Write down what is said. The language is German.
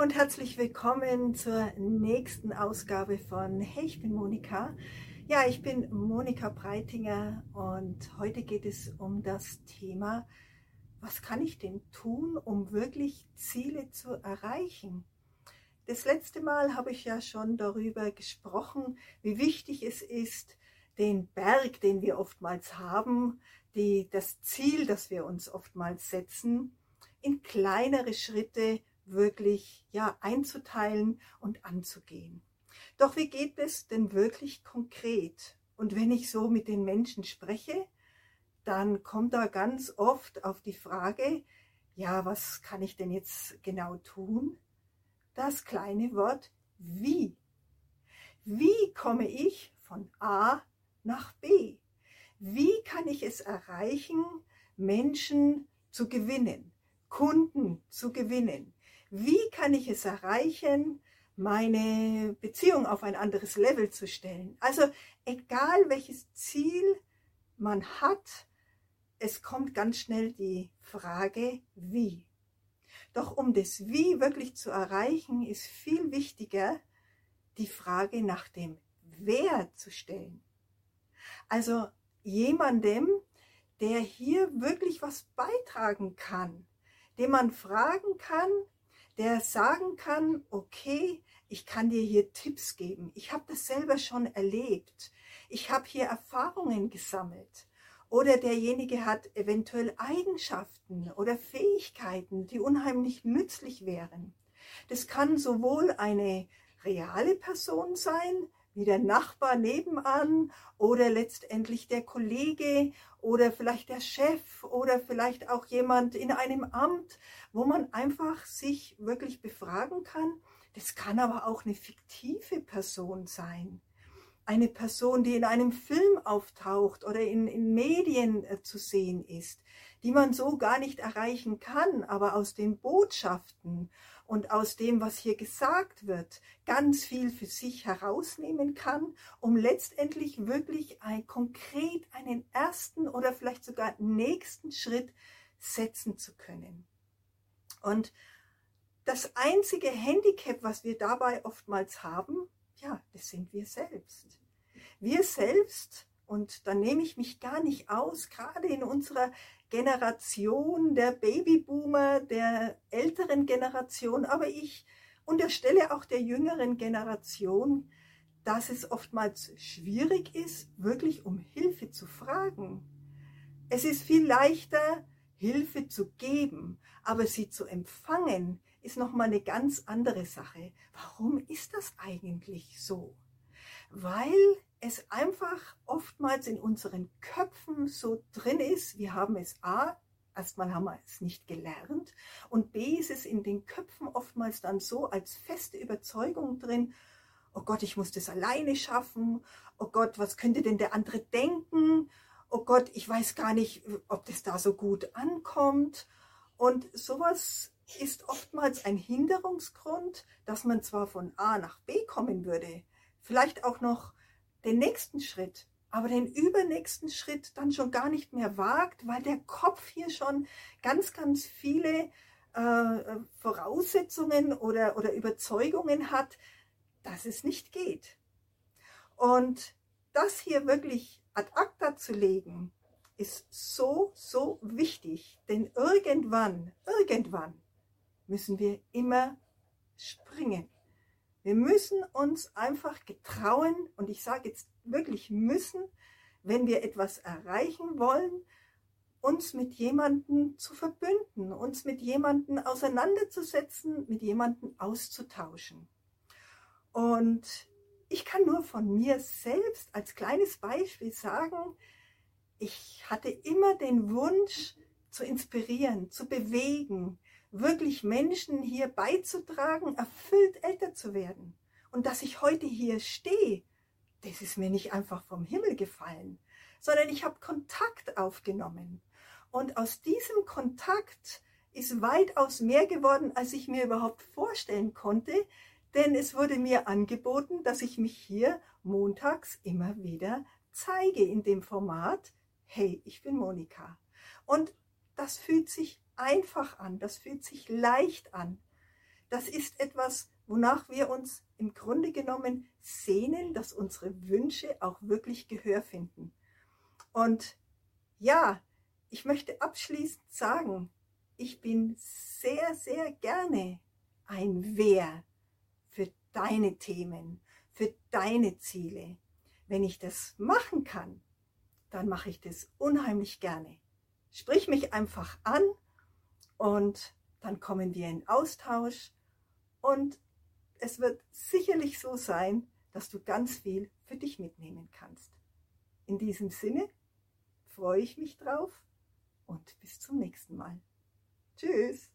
und herzlich willkommen zur nächsten Ausgabe von Hey, ich bin Monika. Ja, ich bin Monika Breitinger und heute geht es um das Thema, was kann ich denn tun, um wirklich Ziele zu erreichen? Das letzte Mal habe ich ja schon darüber gesprochen, wie wichtig es ist, den Berg, den wir oftmals haben, die, das Ziel, das wir uns oftmals setzen, in kleinere Schritte wirklich ja, einzuteilen und anzugehen. Doch wie geht es denn wirklich konkret? Und wenn ich so mit den Menschen spreche, dann kommt da ganz oft auf die Frage, ja, was kann ich denn jetzt genau tun? Das kleine Wort wie. Wie komme ich von A nach B? Wie kann ich es erreichen, Menschen zu gewinnen, Kunden zu gewinnen? Wie kann ich es erreichen, meine Beziehung auf ein anderes Level zu stellen? Also egal welches Ziel man hat, es kommt ganz schnell die Frage, wie. Doch um das Wie wirklich zu erreichen, ist viel wichtiger, die Frage nach dem Wer zu stellen. Also jemandem, der hier wirklich was beitragen kann, dem man fragen kann, der sagen kann, okay, ich kann dir hier Tipps geben. Ich habe das selber schon erlebt. Ich habe hier Erfahrungen gesammelt. Oder derjenige hat eventuell Eigenschaften oder Fähigkeiten, die unheimlich nützlich wären. Das kann sowohl eine reale Person sein, wie der Nachbar nebenan oder letztendlich der Kollege oder vielleicht der Chef oder vielleicht auch jemand in einem Amt, wo man einfach sich wirklich befragen kann. Das kann aber auch eine fiktive Person sein. Eine Person, die in einem Film auftaucht oder in, in Medien äh, zu sehen ist, die man so gar nicht erreichen kann, aber aus den Botschaften und aus dem, was hier gesagt wird, ganz viel für sich herausnehmen kann, um letztendlich wirklich ein, konkret einen ersten oder vielleicht sogar nächsten Schritt setzen zu können. Und das einzige Handicap, was wir dabei oftmals haben, ja, das sind wir selbst. Wir selbst, und da nehme ich mich gar nicht aus, gerade in unserer Generation der Babyboomer, der älteren Generation, aber ich unterstelle auch der jüngeren Generation, dass es oftmals schwierig ist, wirklich um Hilfe zu fragen. Es ist viel leichter, Hilfe zu geben, aber sie zu empfangen, ist nochmal eine ganz andere Sache. Warum ist das eigentlich so? Weil es einfach oftmals in unseren Köpfen so drin ist, wir haben es A, erstmal haben wir es nicht gelernt und B ist es in den Köpfen oftmals dann so als feste Überzeugung drin, oh Gott, ich muss das alleine schaffen, oh Gott, was könnte denn der andere denken, oh Gott, ich weiß gar nicht, ob das da so gut ankommt und sowas ist oftmals ein Hinderungsgrund, dass man zwar von A nach B kommen würde, vielleicht auch noch den nächsten Schritt, aber den übernächsten Schritt dann schon gar nicht mehr wagt, weil der Kopf hier schon ganz, ganz viele äh, Voraussetzungen oder, oder Überzeugungen hat, dass es nicht geht. Und das hier wirklich ad acta zu legen, ist so, so wichtig, denn irgendwann, irgendwann müssen wir immer springen. Wir müssen uns einfach getrauen, und ich sage jetzt wirklich müssen, wenn wir etwas erreichen wollen, uns mit jemandem zu verbünden, uns mit jemandem auseinanderzusetzen, mit jemandem auszutauschen. Und ich kann nur von mir selbst als kleines Beispiel sagen, ich hatte immer den Wunsch zu inspirieren, zu bewegen, wirklich Menschen hier beizutragen, erfüllt älter zu werden. Und dass ich heute hier stehe, das ist mir nicht einfach vom Himmel gefallen, sondern ich habe Kontakt aufgenommen. Und aus diesem Kontakt ist weitaus mehr geworden, als ich mir überhaupt vorstellen konnte, denn es wurde mir angeboten, dass ich mich hier montags immer wieder zeige in dem Format, hey, ich bin Monika. Und das fühlt sich einfach an, das fühlt sich leicht an. das ist etwas, wonach wir uns im Grunde genommen sehnen, dass unsere Wünsche auch wirklich Gehör finden. Und ja, ich möchte abschließend sagen, ich bin sehr, sehr gerne ein Wer für deine Themen, für deine Ziele. Wenn ich das machen kann, dann mache ich das unheimlich gerne. Sprich mich einfach an und dann kommen wir in Austausch und es wird sicherlich so sein, dass du ganz viel für dich mitnehmen kannst. In diesem Sinne freue ich mich drauf und bis zum nächsten Mal. Tschüss.